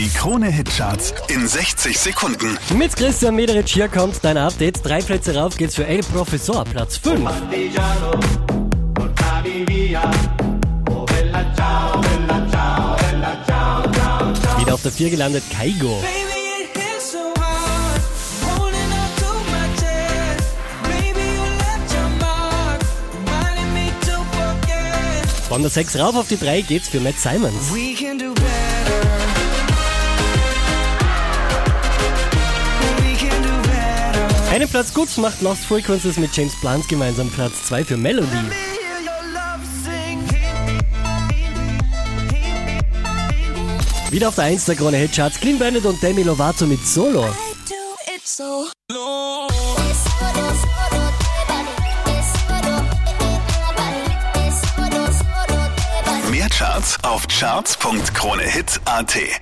Die Krone-Hitcharts in 60 Sekunden. Mit Christian Mederich hier kommt dein Update. Drei Plätze rauf geht's für El Professor, Platz 5. partigiano, portami via. Oh bella ciao, bella ciao, bella ciao, ciao, ciao. Wieder auf der 4 gelandet, Kaigo. Von der 6 rauf auf die 3 geht's für Matt Simons. Einen Platz gut macht Lost Frequencies mit James Blunt gemeinsam Platz 2 für Melody. Wieder auf der 1 der Krone Hitcharts, Clean Bandit und Demi Lovato mit Solo. So. Mehr Charts auf charts.kronehit.at.